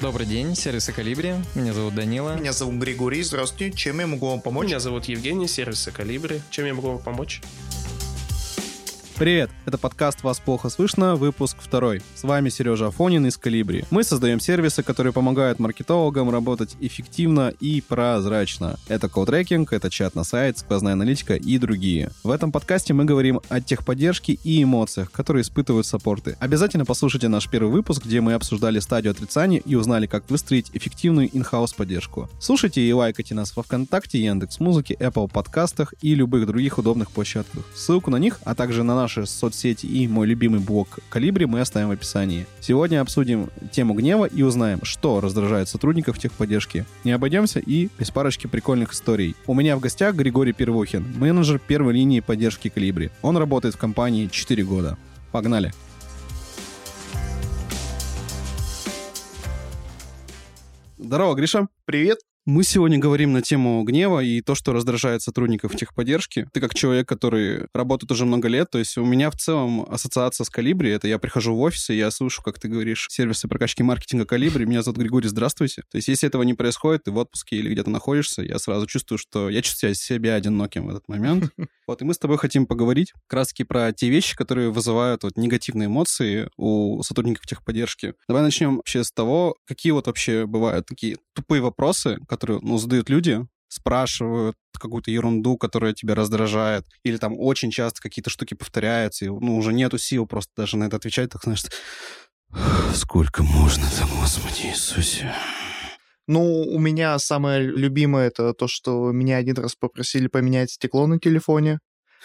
Добрый день, сервисы Callibri. Меня зовут Данила. Меня зовут Григорий. Здравствуйте. Чем я могу вам помочь? Меня зовут Евгений, сервисы Callibri. Чем я могу вам помочь? Привет! Это подкаст «Вас плохо слышно», выпуск второй. С вами Сережа Афонин из Callibri. Мы создаем сервисы, которые помогают маркетологам работать эффективно и прозрачно. Это колл-трекинг, это чат на сайт, сквозная аналитика и другие. В этом подкасте мы говорим о техподдержке и эмоциях, которые испытывают саппорты. Обязательно послушайте наш первый выпуск, где мы обсуждали стадию отрицания и узнали, как выстроить эффективную in-house поддержку. Слушайте и лайкайте нас во Вконтакте, Яндекс Музыке, Apple подкастах и любых других удобных площадках. Ссылку на них, а также на наш наши соцсети и мой любимый блог Калибри мы оставим в описании. Сегодня обсудим тему гнева и узнаем, что раздражает сотрудников техподдержки. Не обойдемся и без парочки прикольных историй. У меня в гостях Григорий Первухин, менеджер первой линии поддержки Калибри. Он работает в компании 4 года. Погнали! Здорово, Гриша. Привет. Мы сегодня говорим на тему гнева и то, что раздражает сотрудников техподдержки. Ты как человек, который работает уже много лет, то есть у меня в целом ассоциация с Калибри, это я прихожу в офис, и я слышу, как ты говоришь, сервисы прокачки маркетинга Калибри, меня зовут Григорий, здравствуйте. То есть если этого не происходит, ты в отпуске или где-то находишься, я сразу чувствую, что я чувствую себя одиноким в этот момент. Вот, и мы с тобой хотим поговорить как раз про те вещи, которые вызывают вот негативные эмоции у сотрудников техподдержки. Давай начнем вообще с того, какие вот вообще бывают такие тупые вопросы, которые, ну, задают люди, спрашивают какую-то ерунду, которая тебя раздражает, или там очень часто какие-то штуки повторяются, и, ну, уже нету сил просто даже на это отвечать, так знаешь, сколько можно там, Господи Иисусе. Ну, у меня самое любимое это то, что меня один раз попросили поменять стекло на телефоне,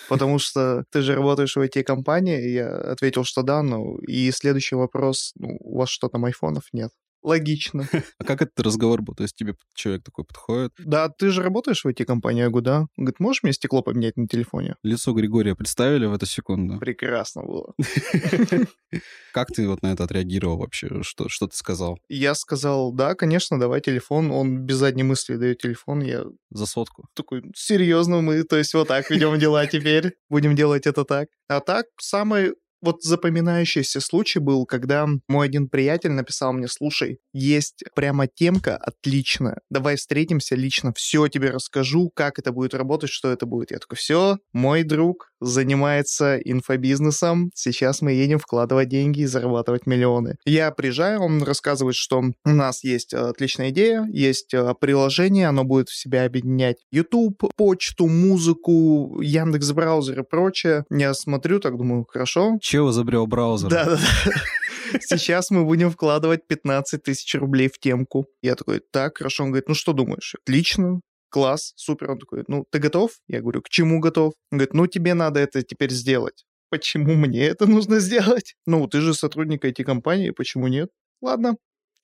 потому что ты же работаешь в IT-компании, я ответил, что да, ну, и следующий вопрос, ну, у вас что там, айфонов нет? Логично. А как этот разговор был? То есть тебе человек такой подходит? Да, ты же работаешь в IT-компании, говорю, да. Он говорит, можешь мне стекло поменять на телефоне? Лицо Григория представили в эту секунду? Прекрасно было. Как ты вот на это отреагировал вообще? Что, что ты сказал? Я сказал, да, конечно, давай телефон. Он без задней мысли дает телефон. Я За сотку? такой, серьезно, мы, то есть вот так ведем дела теперь. Будем делать это так. А так, самый вот запоминающийся случай был, когда мой один приятель написал мне, слушай, есть прямо темка отличная, давай встретимся лично, все тебе расскажу, как это будет работать, что это будет. Я такой, все, мой друг занимается инфобизнесом, сейчас мы едем вкладывать деньги и зарабатывать миллионы. Я приезжаю, он рассказывает, что у нас есть отличная идея, есть э, приложение, оно будет в себя объединять YouTube, почту, музыку, Яндекс браузер и прочее. Я смотрю, так думаю, хорошо, Чего изобрел браузер? да, да. Сейчас мы будем вкладывать 15 тысяч рублей в темку. Я такой, так, хорошо. Он говорит, ну что думаешь? Отлично, класс, супер. Он такой, ну ты готов? Я говорю, к чему готов? Он говорит, ну тебе надо это теперь сделать. Почему мне это нужно сделать? Ну, ты же сотрудник IT-компании, почему нет? Ладно,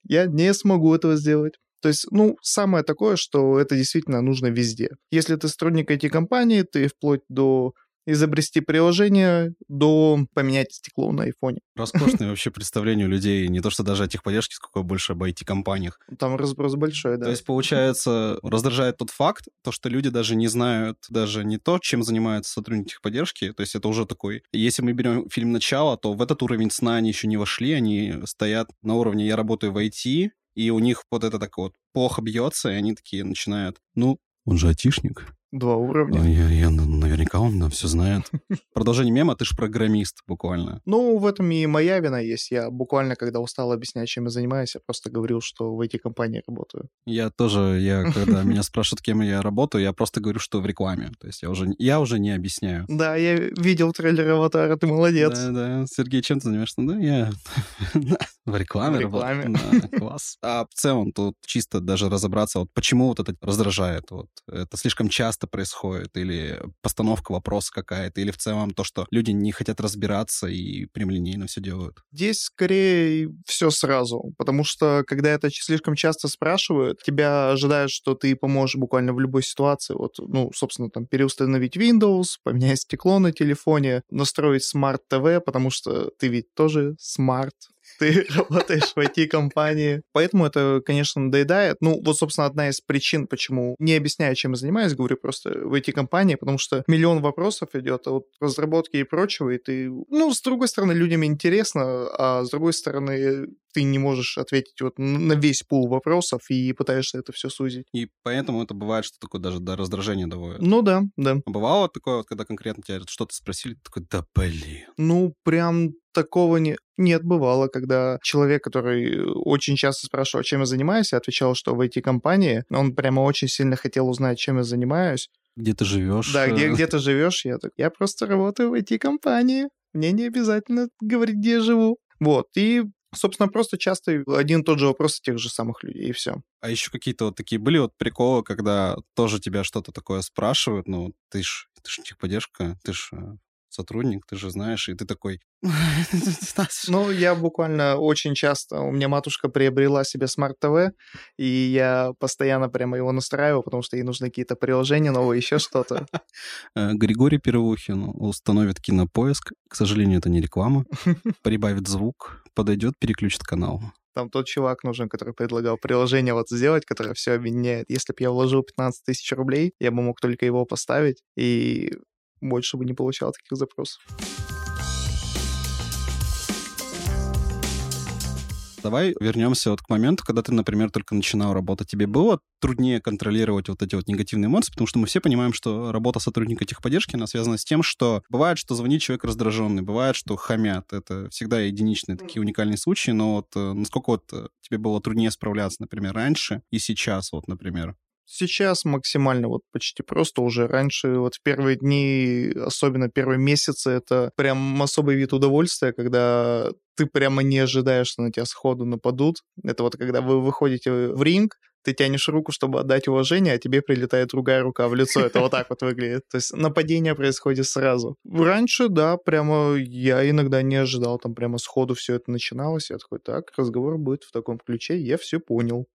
я не смогу этого сделать. То есть, ну, самое такое, что это действительно нужно везде. Если ты сотрудник IT-компании, ты вплоть до изобрести приложение до поменять стекло на айфоне. Роскошное вообще представление у людей, не то что даже о техподдержке, сколько больше об IT-компаниях. Там разброс большой, да. То есть, получается, раздражает тот факт, то, что люди даже не знают даже не то, чем занимаются сотрудники техподдержки. То есть это уже такой... Если мы берем фильм «Начало», то в этот уровень сна они еще не вошли, они стоят на уровне «я работаю в IT», и у них вот это так вот плохо бьется, и они такие начинают, ну, он же айтишник. Два уровня. А Я, я, ну, наверняка он да, все знает. Продолжение мема, ты же программист буквально. Ну, в этом и моя вина есть. Я буквально, когда устал объяснять, чем я занимаюсь, я просто говорил, что в IT-компании работаю. Я тоже, я, когда меня спрашивают, кем я работаю, я просто говорю, что в рекламе. То есть я уже, я уже не объясняю. Да, я видел трейлер «Аватара», ты молодец. Да, да. Сергей, чем ты занимаешься? Да, я в рекламе В работаю. рекламе. Да, класс. А в целом тут чисто даже разобраться, вот почему вот это раздражает. Вот это слишком часто происходит, или постановка вопроса какая-то, или в целом то, что люди не хотят разбираться и прямолинейно все делают. Здесь скорее все сразу, потому что когда это слишком часто спрашивают, тебя ожидают, что ты поможешь буквально в любой ситуации. Вот, ну, собственно, там переустановить Windows, поменять стекло на телефоне, настроить Smart TV, потому что ты ведь тоже смарт. Ты работаешь в IT-компании. Поэтому это, конечно, надоедает. Ну, вот, собственно, одна из причин, почему не объясняю, чем я занимаюсь, говорю просто в IT-компании, потому что миллион вопросов идет от разработки и прочего, и ты... Ну, с другой стороны, людям интересно, а с другой стороны, ты не можешь ответить вот на весь пул вопросов и пытаешься это все сузить. И поэтому это бывает, что такое даже до раздражения доводит. Ну да, да. А бывало такое, вот, когда конкретно тебя что-то спросили, ты такой, да блин. Ну, прям такого не... Нет, бывало, когда человек, который очень часто спрашивал, чем я занимаюсь, я отвечал, что в IT-компании, он прямо очень сильно хотел узнать, чем я занимаюсь. Где ты живешь? Да, где, э, где ты живешь, я так, я просто работаю в IT-компании. Мне не обязательно говорить, где я живу. Вот, и Собственно, просто часто один и тот же вопрос тех же самых людей, и все. А еще какие-то вот такие были вот приколы, когда тоже тебя что-то такое спрашивают, ну, ты ж, ты ж техподдержка, ты ж э, сотрудник, ты же знаешь, и ты такой... Ну, я буквально очень часто... У меня матушка приобрела себе смарт-ТВ, и я постоянно прямо его настраиваю, потому что ей нужны какие-то приложения новые, еще что-то. Э, Григорий Первухин установит кинопоиск. К сожалению, это не реклама. Прибавит звук, подойдет, переключит канал. Там тот чувак нужен, который предлагал приложение вот сделать, которое все объединяет. Если бы я вложил 15 тысяч рублей, я бы мог только его поставить, и больше бы не получал таких запросов. Давай вернемся вот к моменту, когда ты, например, только начинал работать. Тебе было труднее контролировать вот эти вот негативные эмоции, потому что мы все понимаем, что работа сотрудника техподдержки, она связана с тем, что бывает, что звонит человек раздраженный, бывает, что хамят. Это всегда единичные такие уникальные случаи, но вот э, насколько вот э, тебе было труднее справляться, например, раньше и сейчас, вот, например? Сейчас максимально вот почти просто уже. Раньше вот в первые дни, особенно первые месяцы, это прям особый вид удовольствия, когда ты прямо не ожидаешь, что на тебя сходу нападут. Это вот когда вы выходите в ринг, ты тянешь руку, чтобы отдать уважение, а тебе прилетает другая рука в лицо. Это вот так вот выглядит. То есть нападение происходит сразу. Раньше, да, прямо я иногда не ожидал, там прямо сходу все это начиналось. Я такой, так, разговор будет в таком ключе, я все понял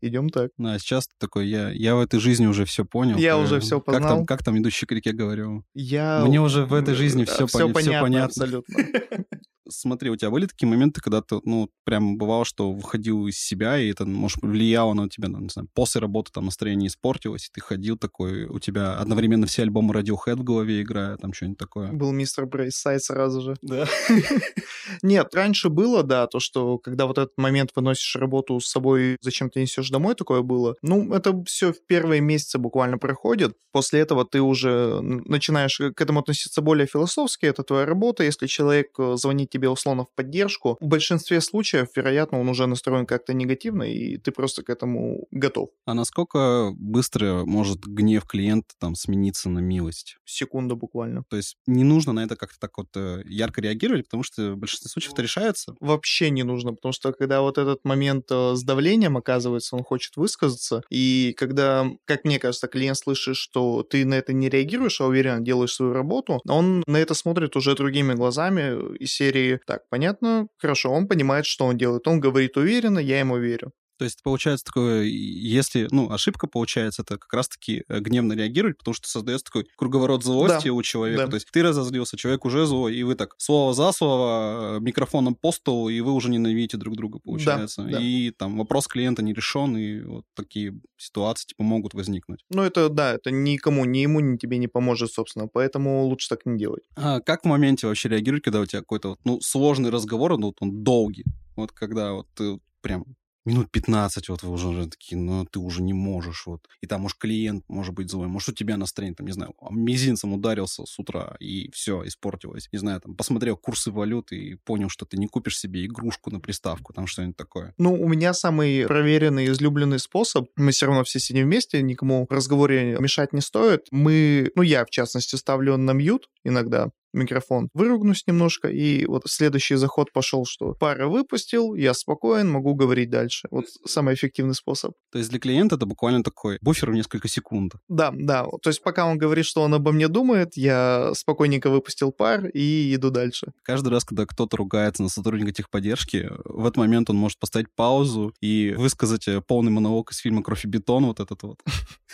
идем так. Ну, а сейчас ты такой, я, я в этой жизни уже все понял. Я уже все познал. Как там, как там идущий к реке говорил? Я... Мне уже в этой жизни все, все пон... понятно, все понятно. абсолютно. Смотри, у тебя были такие моменты, когда ты, ну, прям бывало, что выходил из себя, и это, может, влияло на тебя, ну, не знаю, после работы там настроение испортилось, и ты ходил такой, у тебя одновременно все альбомы Radiohead в голове играют, там что-нибудь такое. Был мистер Брейсайд сразу же. Да. Нет, раньше было, да, то, что когда вот этот момент выносишь работу с собой, зачем ты несешь домой, такое было. Ну, это все в первые месяцы буквально проходит. После этого ты уже начинаешь к этому относиться более философски, это твоя работа. Если человек э, звонит тебе условно в поддержку, в большинстве случаев, вероятно, он уже настроен как-то негативно, и ты просто к этому готов. А насколько быстро может гнев клиента там смениться на милость? Секунда буквально. То есть не нужно на это как-то так вот э, ярко реагировать, потому что в большинстве случаев это решается? Вообще не нужно, потому что когда вот этот момент э, с давлением оказывается, он хочет высказаться, и когда, как мне кажется, клиент слышит, что ты на это не реагируешь, а уверенно делаешь свою работу, он на это смотрит уже другими глазами из серии так, понятно, хорошо, он понимает, что он делает. Он говорит уверенно, я ему верю. То есть получается такое, если, ну, ошибка получается, это как раз-таки э, гневно реагировать, потому что создается такой круговорот злости да. у человека. Да. То есть ты разозлился, человек уже злой, и вы так слово за слово, э, микрофоном по столу, и вы уже ненавидите друг друга, получается. Да, да. И там вопрос клиента не решен, и вот такие ситуации типа могут возникнуть. Ну это, да, это никому, ни ему, ни тебе не поможет, собственно, поэтому лучше так не делать. А как в моменте вообще реагировать, когда у тебя какой-то, ну, сложный разговор, ну, вот он долгий, вот когда вот ты прям минут 15 вот вы уже такие, ну, ты уже не можешь, вот. И там, может, клиент, может быть, злой, может, у тебя настроение, там, не знаю, мизинцем ударился с утра, и все, испортилось. Не знаю, там, посмотрел курсы валюты и понял, что ты не купишь себе игрушку на приставку, там, что-нибудь такое. Ну, у меня самый проверенный, излюбленный способ, мы все равно все сидим вместе, никому в разговоре мешать не стоит. Мы, ну, я, в частности, ставлю на мьют иногда, микрофон, выругнусь немножко, и вот следующий заход пошел, что пара выпустил, я спокоен, могу говорить дальше. Вот самый эффективный способ. То есть для клиента это буквально такой буфер в несколько секунд. Да, да. То есть пока он говорит, что он обо мне думает, я спокойненько выпустил пар и иду дальше. Каждый раз, когда кто-то ругается на сотрудника техподдержки, в этот момент он может поставить паузу и высказать э, полный монолог из фильма «Кровь и бетон», вот этот вот.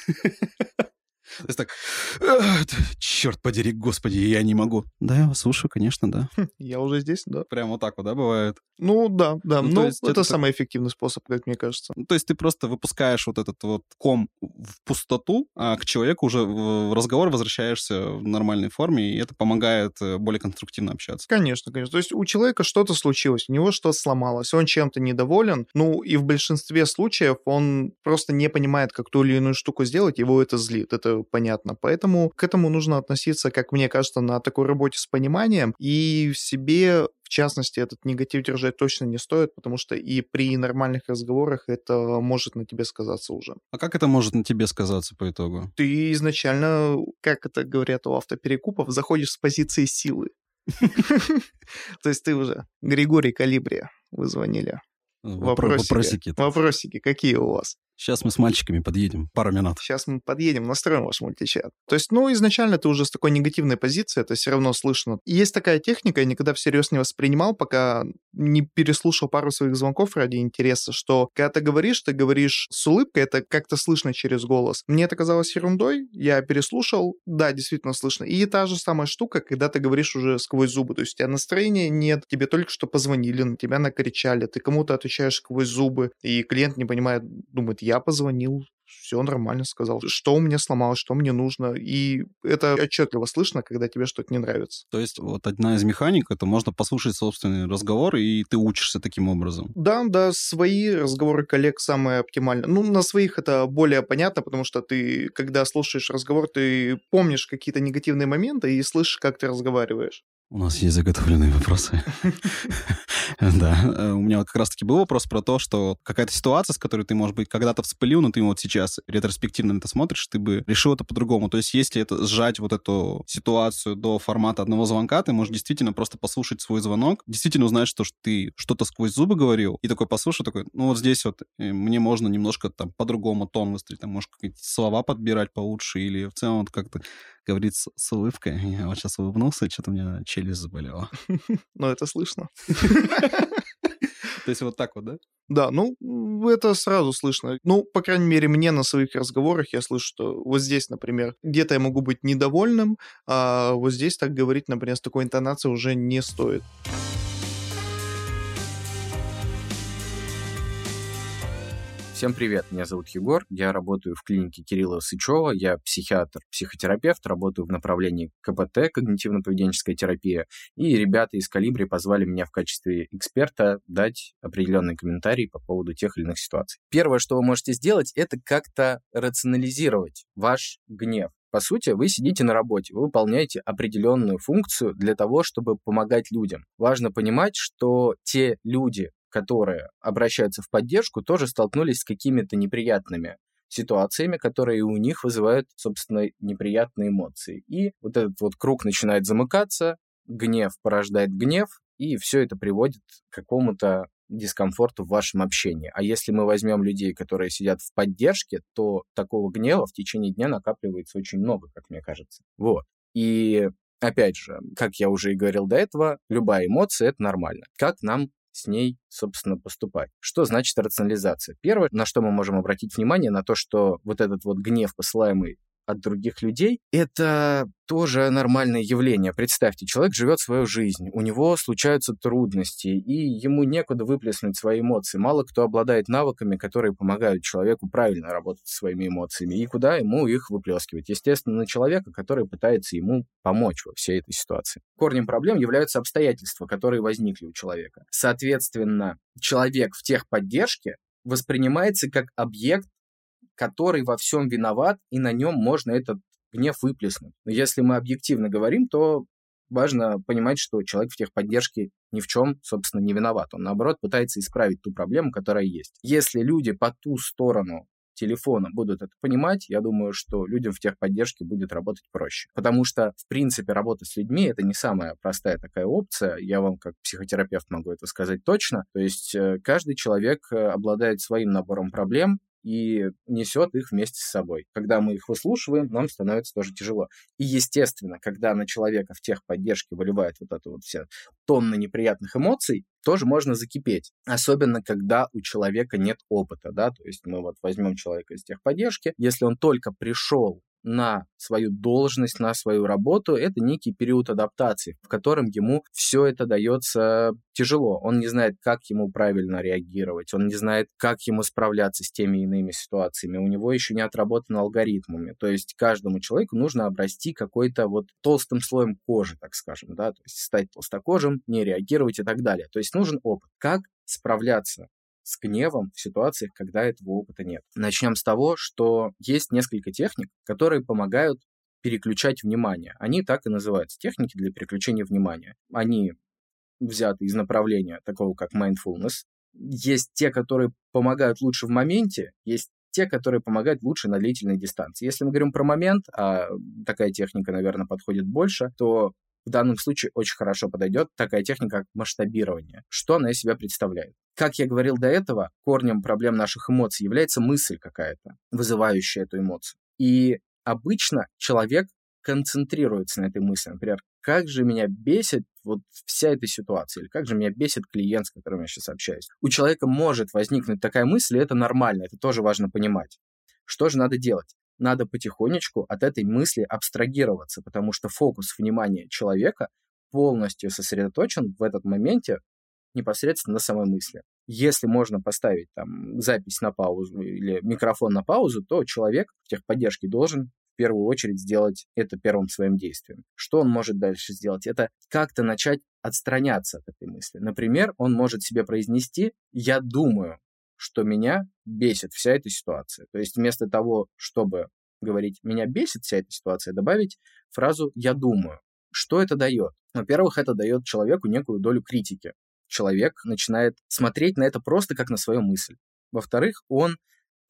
То есть так, черт подери, господи, я не могу. Да, я вас слушаю, конечно, да. Я уже здесь, да. Прям вот так вот, да, бывает? Ну, да, да. Ну, Ну, это, это самый эффективный способ, как мне кажется. Ну, То есть ты просто выпускаешь вот этот вот ком в пустоту, а к человеку уже в разговор возвращаешься в нормальной форме, и это помогает э, более конструктивно общаться. Конечно, конечно. То есть у человека что-то случилось, у него что-то сломалось, он чем-то недоволен, ну и в большинстве случаев он просто не понимает, как ту или иную штуку сделать, его это злит, это понятно. Поэтому к этому нужно относиться, как мне кажется, на такой работе с пониманием, и в себе в частности, этот негатив держать точно не стоит, потому что и при нормальных разговорах это может на тебе сказаться уже. А как это может на тебе сказаться по итогу? Ты изначально, как это говорят у автоперекупов, заходишь с позиции силы. То есть ты уже Григорий Калибри, вы звонили. Вопро- Вопросики. Вопросики. Вопросики какие у вас? Сейчас мы с мальчиками подъедем. Пару минут. Сейчас мы подъедем, настроим ваш мультичат. То есть, ну, изначально ты уже с такой негативной позиции, это все равно слышно. И есть такая техника, я никогда всерьез не воспринимал, пока не переслушал пару своих звонков ради интереса, что когда ты говоришь, ты говоришь с улыбкой, это как-то слышно через голос. Мне это казалось ерундой, я переслушал, да, действительно слышно. И та же самая штука, когда ты говоришь уже сквозь зубы, то есть у тебя настроения нет, тебе только что позвонили, на тебя накричали, ты кому-то отвечаешь сквозь зубы, и клиент не понимает, думает, я позвонил, все нормально сказал, что у меня сломалось, что мне нужно, и это отчетливо слышно, когда тебе что-то не нравится. То есть вот одна из механик, это можно послушать собственный разговор, и ты учишься таким образом. Да, да, свои разговоры коллег самые оптимальные. Ну, на своих это более понятно, потому что ты, когда слушаешь разговор, ты помнишь какие-то негативные моменты и слышишь, как ты разговариваешь. У нас есть заготовленные вопросы. Да, э, у меня вот как раз-таки был вопрос про то, что какая-то ситуация, с которой ты, может быть, когда-то вспылил, но ты вот сейчас ретроспективно на это смотришь, ты бы решил это по-другому. То есть если это сжать вот эту ситуацию до формата одного звонка, ты можешь действительно просто послушать свой звонок, действительно узнать, что ты что-то сквозь зубы говорил, и такой послушай, такой, ну вот здесь вот э, мне можно немножко там по-другому тон выстроить, там, может, какие-то слова подбирать получше, или в целом вот как-то говорит с, с улыбкой. Я вот сейчас улыбнулся, и что-то у меня челюсть заболела. Но это слышно. То есть вот так вот, да? Да, ну, это сразу слышно. Ну, по крайней мере, мне на своих разговорах я слышу, что вот здесь, например, где-то я могу быть недовольным, а вот здесь так говорить, например, с такой интонацией уже не стоит. Всем привет, меня зовут Егор, я работаю в клинике Кирилла Сычева, я психиатр, психотерапевт, работаю в направлении КПТ, когнитивно-поведенческая терапия, и ребята из Калибри позвали меня в качестве эксперта дать определенные комментарии по поводу тех или иных ситуаций. Первое, что вы можете сделать, это как-то рационализировать ваш гнев. По сути, вы сидите на работе, вы выполняете определенную функцию для того, чтобы помогать людям. Важно понимать, что те люди, которые обращаются в поддержку, тоже столкнулись с какими-то неприятными ситуациями, которые у них вызывают, собственно, неприятные эмоции. И вот этот вот круг начинает замыкаться, гнев порождает гнев, и все это приводит к какому-то дискомфорту в вашем общении. А если мы возьмем людей, которые сидят в поддержке, то такого гнева в течение дня накапливается очень много, как мне кажется. Вот. И опять же, как я уже и говорил до этого, любая эмоция — это нормально. Как нам с ней, собственно, поступать. Что значит рационализация? Первое, на что мы можем обратить внимание, на то, что вот этот вот гнев, посылаемый от других людей, это тоже нормальное явление. Представьте, человек живет свою жизнь, у него случаются трудности, и ему некуда выплеснуть свои эмоции. Мало кто обладает навыками, которые помогают человеку правильно работать со своими эмоциями, и куда ему их выплескивать. Естественно, на человека, который пытается ему помочь во всей этой ситуации. Корнем проблем являются обстоятельства, которые возникли у человека. Соответственно, человек в техподдержке воспринимается как объект который во всем виноват, и на нем можно этот гнев выплеснуть. Но если мы объективно говорим, то важно понимать, что человек в техподдержке ни в чем, собственно, не виноват. Он, наоборот, пытается исправить ту проблему, которая есть. Если люди по ту сторону телефона будут это понимать, я думаю, что людям в техподдержке будет работать проще. Потому что, в принципе, работа с людьми — это не самая простая такая опция. Я вам, как психотерапевт, могу это сказать точно. То есть э, каждый человек э, обладает своим набором проблем, и несет их вместе с собой. Когда мы их выслушиваем, нам становится тоже тяжело. И, естественно, когда на человека в техподдержке выливает вот это вот все тонны неприятных эмоций, тоже можно закипеть. Особенно, когда у человека нет опыта, да, то есть мы вот возьмем человека из техподдержки, если он только пришел на свою должность, на свою работу, это некий период адаптации, в котором ему все это дается тяжело. Он не знает, как ему правильно реагировать, он не знает, как ему справляться с теми иными ситуациями. У него еще не отработано алгоритмами. То есть каждому человеку нужно обрасти какой-то вот толстым слоем кожи, так скажем, да, то есть стать толстокожим, не реагировать и так далее. То есть нужен опыт. Как справляться с гневом в ситуациях, когда этого опыта нет. Начнем с того, что есть несколько техник, которые помогают переключать внимание. Они так и называются, техники для переключения внимания. Они взяты из направления такого, как mindfulness. Есть те, которые помогают лучше в моменте, есть те, которые помогают лучше на длительной дистанции. Если мы говорим про момент, а такая техника, наверное, подходит больше, то в данном случае очень хорошо подойдет такая техника, как масштабирование. Что она из себя представляет? Как я говорил до этого, корнем проблем наших эмоций является мысль какая-то, вызывающая эту эмоцию. И обычно человек концентрируется на этой мысли. Например, как же меня бесит вот вся эта ситуация, или как же меня бесит клиент, с которым я сейчас общаюсь. У человека может возникнуть такая мысль, и это нормально, это тоже важно понимать. Что же надо делать? Надо потихонечку от этой мысли абстрагироваться, потому что фокус внимания человека полностью сосредоточен в этот моменте непосредственно на самой мысли. Если можно поставить там запись на паузу или микрофон на паузу, то человек в техподдержке должен в первую очередь сделать это первым своим действием. Что он может дальше сделать? Это как-то начать отстраняться от этой мысли. Например, он может себе произнести «я думаю», что меня бесит вся эта ситуация. То есть вместо того, чтобы говорить «меня бесит вся эта ситуация», добавить фразу «я думаю». Что это дает? Во-первых, это дает человеку некую долю критики. Человек начинает смотреть на это просто как на свою мысль. Во-вторых, он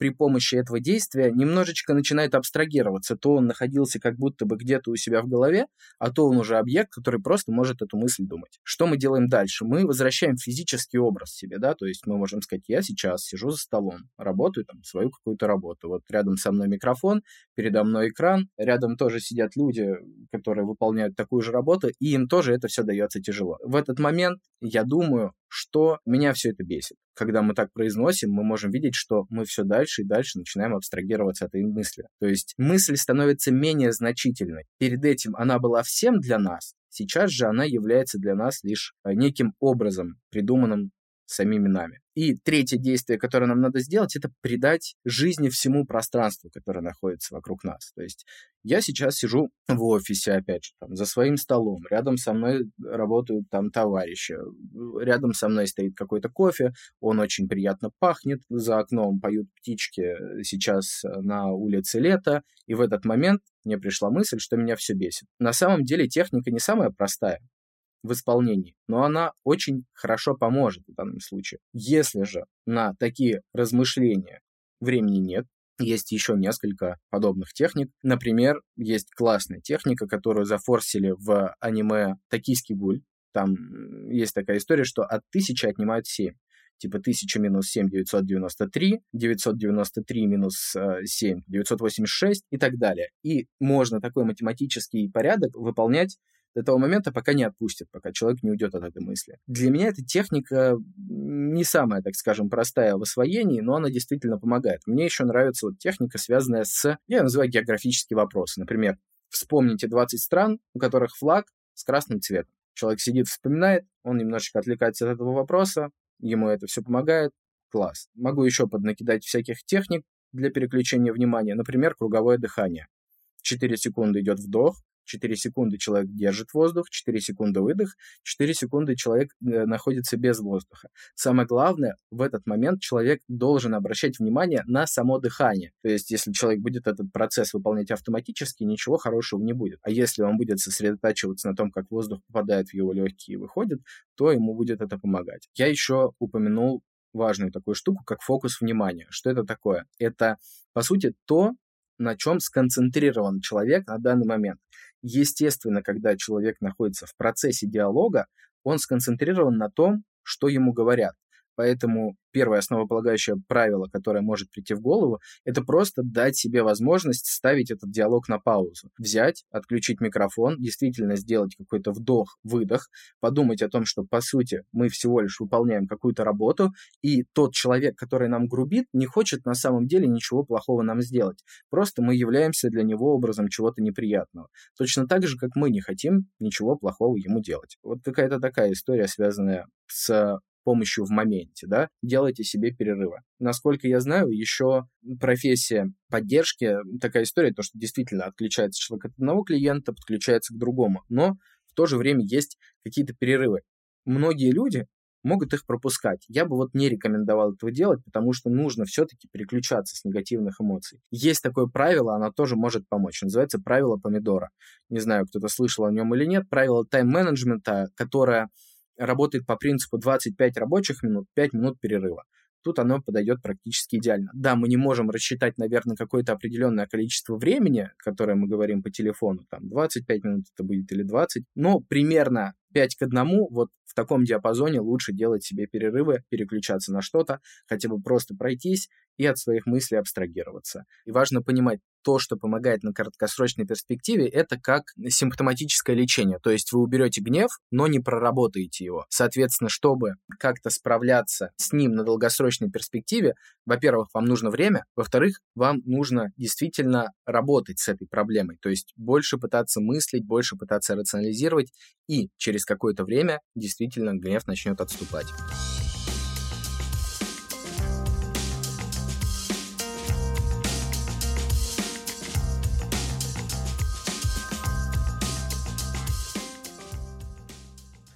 при помощи этого действия немножечко начинает абстрагироваться. То он находился как будто бы где-то у себя в голове, а то он уже объект, который просто может эту мысль думать. Что мы делаем дальше? Мы возвращаем физический образ себе, да, то есть мы можем сказать, я сейчас сижу за столом, работаю там свою какую-то работу. Вот рядом со мной микрофон, передо мной экран, рядом тоже сидят люди, которые выполняют такую же работу, и им тоже это все дается тяжело. В этот момент я думаю, что меня все это бесит. Когда мы так произносим, мы можем видеть, что мы все дальше и дальше начинаем абстрагироваться от этой мысли. То есть мысль становится менее значительной. Перед этим она была всем для нас, сейчас же она является для нас лишь э, неким образом, придуманным самими нами. И третье действие, которое нам надо сделать, это придать жизни всему пространству, которое находится вокруг нас. То есть я сейчас сижу в офисе, опять же, там, за своим столом, рядом со мной работают там товарищи, рядом со мной стоит какой-то кофе, он очень приятно пахнет, за окном поют птички, сейчас на улице лето, и в этот момент мне пришла мысль, что меня все бесит. На самом деле техника не самая простая в исполнении, но она очень хорошо поможет в данном случае. Если же на такие размышления времени нет, есть еще несколько подобных техник. Например, есть классная техника, которую зафорсили в аниме «Токийский гуль». Там есть такая история, что от тысячи отнимают 7 типа 1000 минус 7 993, 993 минус 7 986 и так далее. И можно такой математический порядок выполнять до того момента, пока не отпустит, пока человек не уйдет от этой мысли. Для меня эта техника не самая, так скажем, простая в освоении, но она действительно помогает. Мне еще нравится вот техника, связанная с, я называю географические вопросы. Например, вспомните 20 стран, у которых флаг с красным цветом. Человек сидит, вспоминает, он немножечко отвлекается от этого вопроса, ему это все помогает, класс. Могу еще поднакидать всяких техник для переключения внимания, например, круговое дыхание. 4 секунды идет вдох, 4 секунды человек держит воздух, 4 секунды выдох, 4 секунды человек э, находится без воздуха. Самое главное, в этот момент человек должен обращать внимание на само дыхание. То есть, если человек будет этот процесс выполнять автоматически, ничего хорошего не будет. А если он будет сосредотачиваться на том, как воздух попадает в его легкие и выходит, то ему будет это помогать. Я еще упомянул важную такую штуку, как фокус внимания. Что это такое? Это, по сути, то, на чем сконцентрирован человек на данный момент. Естественно, когда человек находится в процессе диалога, он сконцентрирован на том, что ему говорят. Поэтому первое основополагающее правило, которое может прийти в голову, это просто дать себе возможность ставить этот диалог на паузу. Взять, отключить микрофон, действительно сделать какой-то вдох-выдох, подумать о том, что, по сути, мы всего лишь выполняем какую-то работу, и тот человек, который нам грубит, не хочет на самом деле ничего плохого нам сделать. Просто мы являемся для него образом чего-то неприятного. Точно так же, как мы не хотим ничего плохого ему делать. Вот какая-то такая история, связанная с помощью в моменте, да, делайте себе перерывы. Насколько я знаю, еще профессия поддержки, такая история, то, что действительно отключается человек от одного клиента, подключается к другому, но в то же время есть какие-то перерывы. Многие люди могут их пропускать. Я бы вот не рекомендовал этого делать, потому что нужно все-таки переключаться с негативных эмоций. Есть такое правило, оно тоже может помочь. Называется правило помидора. Не знаю, кто-то слышал о нем или нет. Правило тайм-менеджмента, которое работает по принципу 25 рабочих минут, 5 минут перерыва. Тут оно подойдет практически идеально. Да, мы не можем рассчитать, наверное, какое-то определенное количество времени, которое мы говорим по телефону, там 25 минут это будет или 20, но примерно 5 к 1, вот в таком диапазоне лучше делать себе перерывы, переключаться на что-то, хотя бы просто пройтись и от своих мыслей абстрагироваться. И важно понимать, то, что помогает на краткосрочной перспективе, это как симптоматическое лечение. То есть вы уберете гнев, но не проработаете его. Соответственно, чтобы как-то справляться с ним на долгосрочной перспективе, во-первых, вам нужно время, во-вторых, вам нужно действительно работать с этой проблемой. То есть больше пытаться мыслить, больше пытаться рационализировать, и через какое-то время действительно гнев начнет отступать.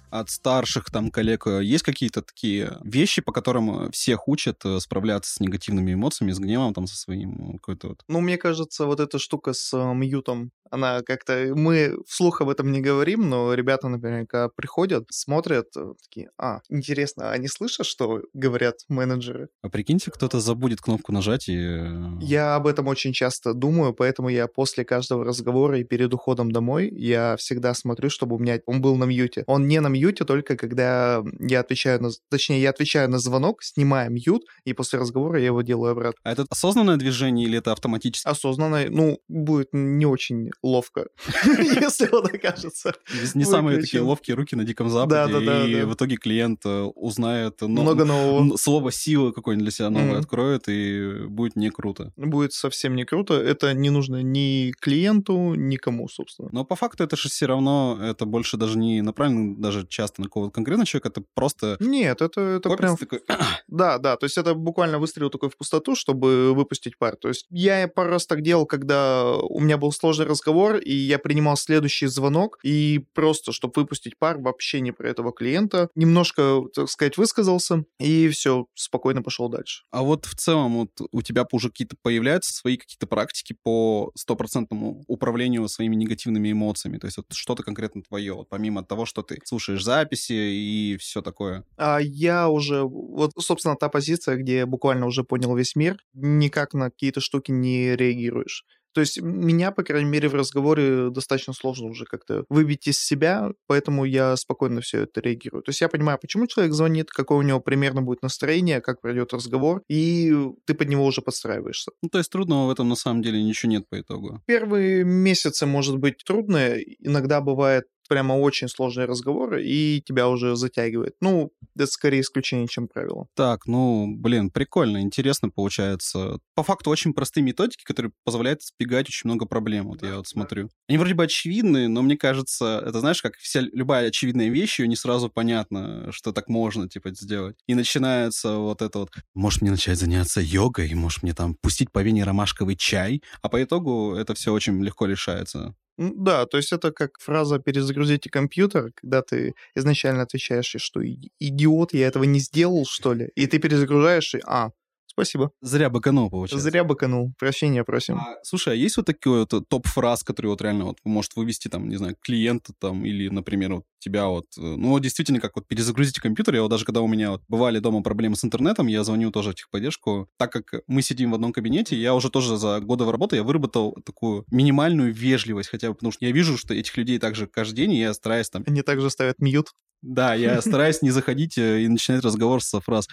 От старших там коллег э, есть какие-то такие вещи, по которым всех учат э, справляться с негативными эмоциями, с гневом там со своим какой-то вот? Ну, мне кажется, вот эта штука с э, мьютом, она как-то... Мы вслух об этом не говорим, но ребята, например, когда приходят, смотрят, такие, а, интересно, они слышат, что говорят менеджеры? А прикиньте, кто-то забудет кнопку нажать и... Я об этом очень часто думаю, поэтому я после каждого разговора и перед уходом домой, я всегда смотрю, чтобы у меня он был на мьюте. Он не на мьюте, мьюте только когда я отвечаю на... Точнее, я отвечаю на звонок, снимаю мьют, и после разговора я его делаю обратно. А это осознанное движение или это автоматически? Осознанное. Ну, будет не очень ловко, если вот окажется. Не самые такие ловкие руки на Диком Западе, и в итоге клиент э, узнает много нового. Слово сила какое-нибудь для себя новое откроет, и будет не круто. Будет совсем не круто. Это не нужно ни клиенту, никому, собственно. Но по факту это же все равно, это больше даже не направлено даже часто на какого-то конкретного человека, это просто... Нет, это, это прям... Такой... Да, да, то есть это буквально выстрел такой в пустоту, чтобы выпустить пар. То есть я пару раз так делал, когда у меня был сложный разговор, и я принимал следующий звонок, и просто, чтобы выпустить пар, вообще не про этого клиента, немножко, так сказать, высказался, и все, спокойно пошел дальше. А вот в целом вот у тебя уже какие-то появляются свои какие-то практики по стопроцентному управлению своими негативными эмоциями? То есть вот что-то конкретно твое, вот помимо того, что ты слушаешь записи и все такое? А я уже, вот, собственно, та позиция, где я буквально уже понял весь мир, никак на какие-то штуки не реагируешь. То есть меня, по крайней мере, в разговоре достаточно сложно уже как-то выбить из себя, поэтому я спокойно все это реагирую. То есть я понимаю, почему человек звонит, какое у него примерно будет настроение, как пройдет разговор, и ты под него уже подстраиваешься. Ну, то есть трудного в этом на самом деле ничего нет по итогу. Первые месяцы может быть трудно, иногда бывает прямо очень сложные разговоры, и тебя уже затягивает. Ну, это скорее исключение, чем правило. Так, ну, блин, прикольно, интересно получается. По факту очень простые методики, которые позволяют избегать очень много проблем, вот да, я вот смотрю. Они вроде бы очевидные, но мне кажется, это знаешь, как вся любая очевидная вещь, ее не сразу понятно, что так можно, типа, сделать. И начинается вот это вот, может мне начать заняться йогой, может мне там пустить по вене ромашковый чай, а по итогу это все очень легко решается. Да, то есть это как фраза «перезагрузите компьютер», когда ты изначально отвечаешь, что «идиот, я этого не сделал, что ли?» И ты перезагружаешь, и «а, Спасибо. Зря быканул, получается. Зря быканул. Прощения просим. А, слушай, а есть вот такой вот топ-фраз, который вот реально вот может вывести там, не знаю, клиента там или, например, вот тебя вот, э, ну, действительно, как вот перезагрузить компьютер. Я вот даже когда у меня вот бывали дома проблемы с интернетом, я звоню тоже в техподдержку. Так как мы сидим в одном кабинете, я уже тоже за годы работы я выработал такую минимальную вежливость хотя бы, потому что я вижу, что этих людей также каждый день, и я стараюсь там... Они также ставят мьют. Да, я стараюсь не заходить э, и начинать разговор со фраз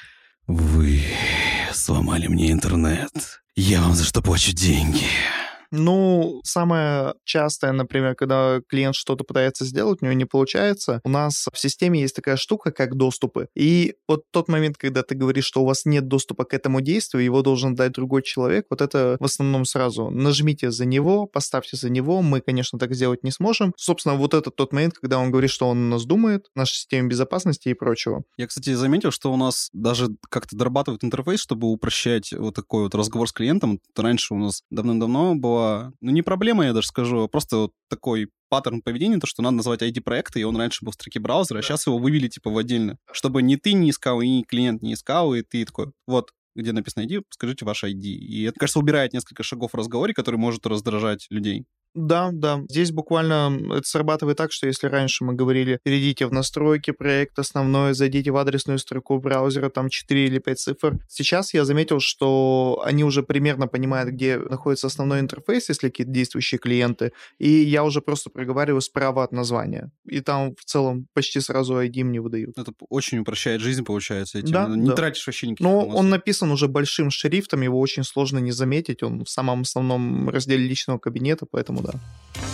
«Вы сломали мне интернет. Я вам за что плачу деньги». Ну, самое частое, например, когда клиент что-то пытается сделать, у него не получается, у нас в системе есть такая штука, как доступы. И вот тот момент, когда ты говоришь, что у вас нет доступа к этому действию, его должен дать другой человек, вот это в основном сразу нажмите за него, поставьте за него, мы, конечно, так сделать не сможем. Собственно, вот это тот момент, когда он говорит, что он нас думает, наша система безопасности и прочего. Я, кстати, заметил, что у нас даже как-то дорабатывают интерфейс, чтобы упрощать вот такой вот разговор с клиентом. Раньше у нас давным-давно была ну не проблема, я даже скажу, а просто вот такой паттерн поведения, то, что надо назвать ID-проекта, и он раньше был в строке браузера, а сейчас его вывели типа в отдельно, чтобы ни ты не искал, и ни клиент не искал, и ты такой, вот, где написано ID, скажите ваш ID. И это, кажется, убирает несколько шагов в разговоре, который может раздражать людей. Да, да. Здесь буквально это срабатывает так, что если раньше мы говорили, перейдите в настройки, проект основной, зайдите в адресную строку браузера, там 4 или 5 цифр. Сейчас я заметил, что они уже примерно понимают, где находится основной интерфейс, если какие-то действующие клиенты, и я уже просто проговариваю справа от названия. И там в целом почти сразу ID мне выдают. Это очень упрощает жизнь, получается. Этим. Да, не да. тратишь вообще никаких Но эмоций. он написан уже большим шрифтом, его очень сложно не заметить, он в самом основном разделе личного кабинета, поэтому да.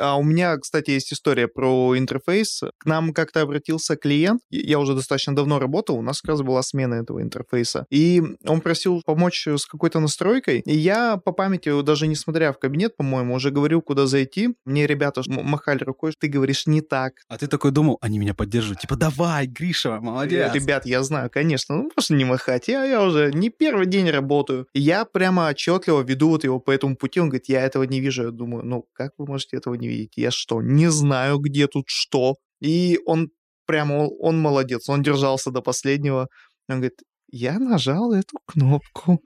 А у меня, кстати, есть история про интерфейс. К нам как-то обратился клиент, я уже достаточно давно работал, у нас как раз была смена этого интерфейса, и он просил помочь с какой-то настройкой, и я по памяти, даже не смотря в кабинет, по-моему, уже говорил, куда зайти. Мне ребята махали рукой, ты говоришь не так, А ты такой думал, они меня поддерживают. Типа, давай, Гриша, молодец. Ребят, я знаю, конечно, ну просто не махать. Я, я уже не первый день работаю. И я прямо отчетливо веду вот его по этому пути. Он говорит, я этого не вижу. Я думаю, ну как вы можете этого не видеть? Я что, не знаю, где тут что? И он прямо, он молодец, он держался до последнего. Он говорит, я нажал эту кнопку.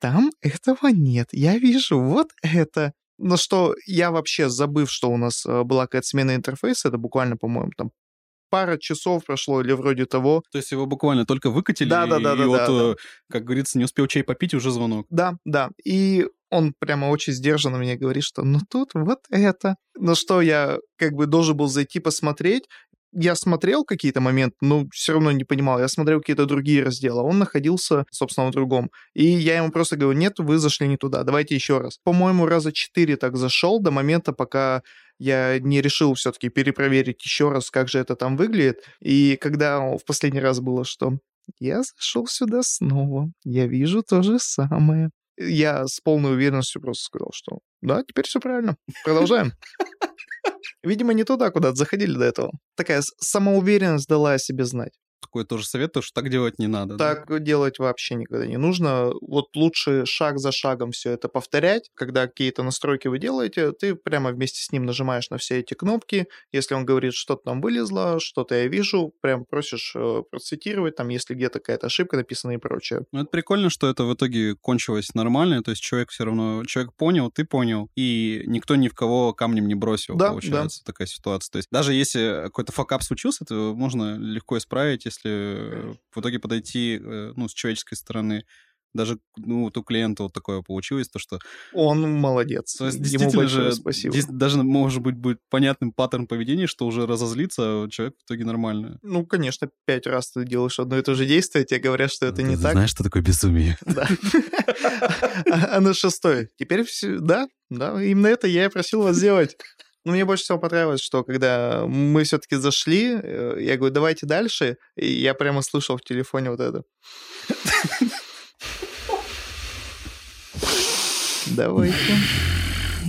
Там этого нет. Я вижу вот это. Но что я вообще, забыв, что у нас э, была какая-то смена интерфейса, это буквально, по-моему, там пара часов прошло или вроде того. То есть его буквально только выкатили, Да, да, да, и да, вот, да, э, как говорится, не успел чай попить, уже звонок. Да, да. И он прямо очень сдержанно мне говорит, что ну тут вот это. На что я как бы должен был зайти посмотреть. Я смотрел какие-то моменты, но все равно не понимал. Я смотрел какие-то другие разделы. а Он находился, собственно, в другом. И я ему просто говорю, нет, вы зашли не туда, давайте еще раз. По-моему, раза четыре так зашел до момента, пока я не решил все-таки перепроверить еще раз, как же это там выглядит. И когда в последний раз было, что я зашел сюда снова, я вижу то же самое. Я с полной уверенностью просто сказал, что да, теперь все правильно. Продолжаем. Видимо, не туда, куда заходили до этого. Такая самоуверенность дала о себе знать. Такой тоже совет, то, что так делать не надо. да? Так делать вообще никогда не нужно. Вот лучше шаг за шагом все это повторять. Когда какие-то настройки вы делаете, ты прямо вместе с ним нажимаешь на все эти кнопки. Если он говорит, что-то там вылезло, что-то я вижу, прям просишь э, процитировать, там, если где-то какая-то ошибка написана и прочее. Ну, это прикольно, что это в итоге кончилось нормально, то есть человек все равно, человек понял, ты понял, и никто ни в кого камнем не бросил, Да, получается, такая ситуация. То есть даже если какой-то факап случился, то можно легко исправить, если в итоге подойти, э, ну, с человеческой стороны. Даже, ну, вот у клиента вот такое получилось, то, что... Он молодец. То есть, Ему большое же, спасибо. здесь даже, может быть, будет понятным паттерн поведения, что уже разозлиться, а человек в итоге нормально. Ну, конечно, пять раз ты делаешь одно и то же действие, тебе говорят, что это не Ты так. Знаешь, что такое безумие? Да. А на шестой. Теперь все... Да, да, именно это я и просил вас сделать. Но мне больше всего понравилось, что когда мы все-таки зашли, э, я говорю, давайте дальше, и я прямо слышал в телефоне вот это. Давайте.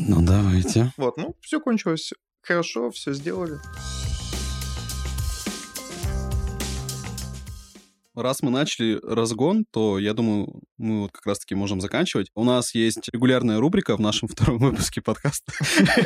Ну, давайте. Вот, ну, все кончилось хорошо, все сделали. Раз мы начали разгон, то я думаю, мы вот как раз-таки можем заканчивать. У нас есть регулярная рубрика в нашем втором выпуске подкаста.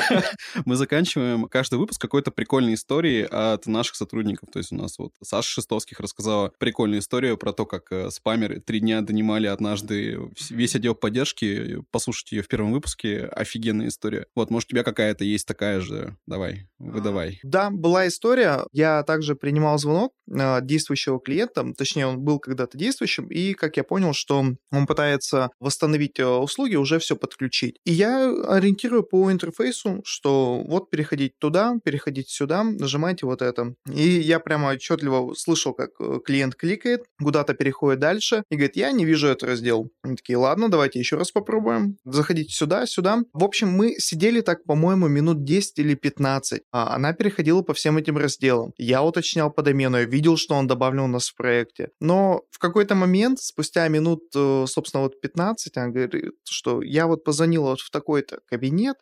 Мы заканчиваем каждый выпуск какой-то прикольной историей от наших сотрудников. То есть у нас вот Саша Шестовских рассказала прикольную историю про то, как э, спамеры три дня донимали однажды весь отдел поддержки. Послушайте ее в первом выпуске. Офигенная история. Вот, может, у тебя какая-то есть такая же. Давай, выдавай. Да, была история. Я также принимал звонок э, действующего клиента, точнее, точнее, он был когда-то действующим, и, как я понял, что он пытается восстановить э, услуги, уже все подключить. И я ориентирую по интерфейсу, что вот переходить туда, переходить сюда, нажимайте вот это. И я прямо отчетливо слышал, как э, клиент кликает, куда-то переходит дальше и говорит, я не вижу этот раздел. Они такие, ладно, давайте еще раз попробуем. Заходите сюда, сюда. В общем, мы сидели так, по-моему, минут 10 или 15. А она переходила по всем этим разделам. Я уточнял по домену, я видел, что он добавлен у нас в проекте. Но в какой-то момент, спустя минут, э, собственно, вот 15, она говорит, что я вот позвонила вот в такой-то кабинет,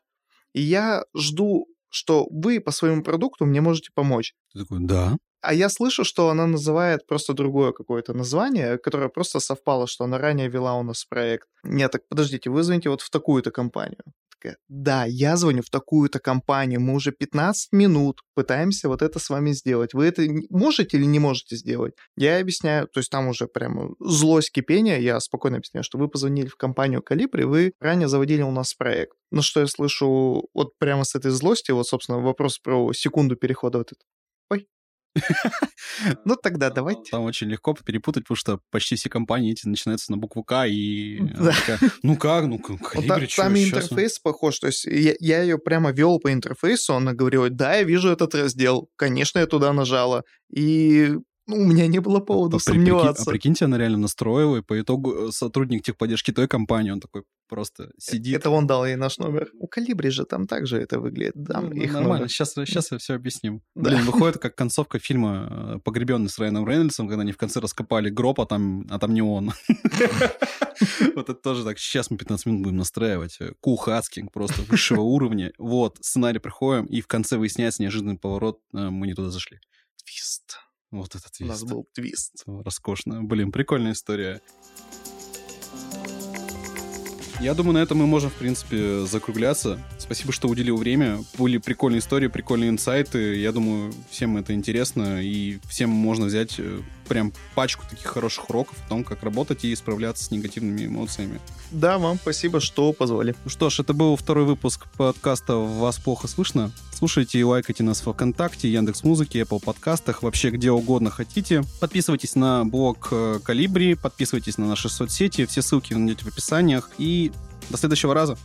и я жду, что вы по своему продукту мне можете помочь. Ты такой, да. А я слышу, что она называет просто другое какое-то название, которое просто совпало, что она ранее вела у нас проект. Нет, так подождите, вы звоните вот в такую-то компанию. Такая, да, я звоню в такую-то компанию, мы уже 15 минут пытаемся вот это с вами сделать. Вы это можете или не можете сделать? Я объясняю, то есть там уже прямо злость кипения, я спокойно объясняю, что вы позвонили в компанию Калибри, вы ранее заводили у нас проект. Но что я слышу вот прямо с этой злости, вот, собственно, вопрос про секунду перехода вот это. Ой, ну тогда давайте. Там очень легко перепутать, потому что почти все компании эти начинаются на букву К, и ну как, ну как, там и щас мы». интерфейс похож, то есть я ее прямо вел по интерфейсу, она говорила, да, я вижу этот раздел, конечно, я туда нажала, и ну, у меня не было повода А сомневаться. а прикиньте, она реально настроила, и по итогу э, сотрудник техподдержки той компании, он такой просто сидит. Это он дал ей наш номер. У Калибри же там также это выглядит. Дам Ну, их нормально, номер. сейчас, сейчас я все объясним. Да. Блин, выходит как концовка фильма «Погребенный» с Райаном Рейнольдсом, когда они в конце раскопали гроб, а там, а там не он. Вот это тоже так. Сейчас мы 15 минут будем настраивать. Кулхацкинг просто высшего уровня. Вот, сценарий приходим, и в конце выясняется неожиданный поворот, э, мы не туда зашли. Твист. Вот этот У нас твист. был твист. Роскошно. Блин, прикольная история. Я думаю, на этом мы можем, в принципе, закругляться. Спасибо, что уделил время. Были прикольные истории, прикольные инсайты. Я думаю, всем это интересно, и всем можно взять э, прям пачку таких хороших уроков о том, как работать и справляться с негативными эмоциями. Да, вам спасибо, что позвали. Ну что ж, это был второй выпуск подкаста «Вас плохо слышно». Слушайте и лайкайте нас в ВКонтакте, Яндекс Музыке, Apple подкастах, вообще где угодно хотите. Подписывайтесь на блог э, Калибри, подписывайтесь на наши соцсети, все ссылки вы найдете в описаниях. И до следующего раза.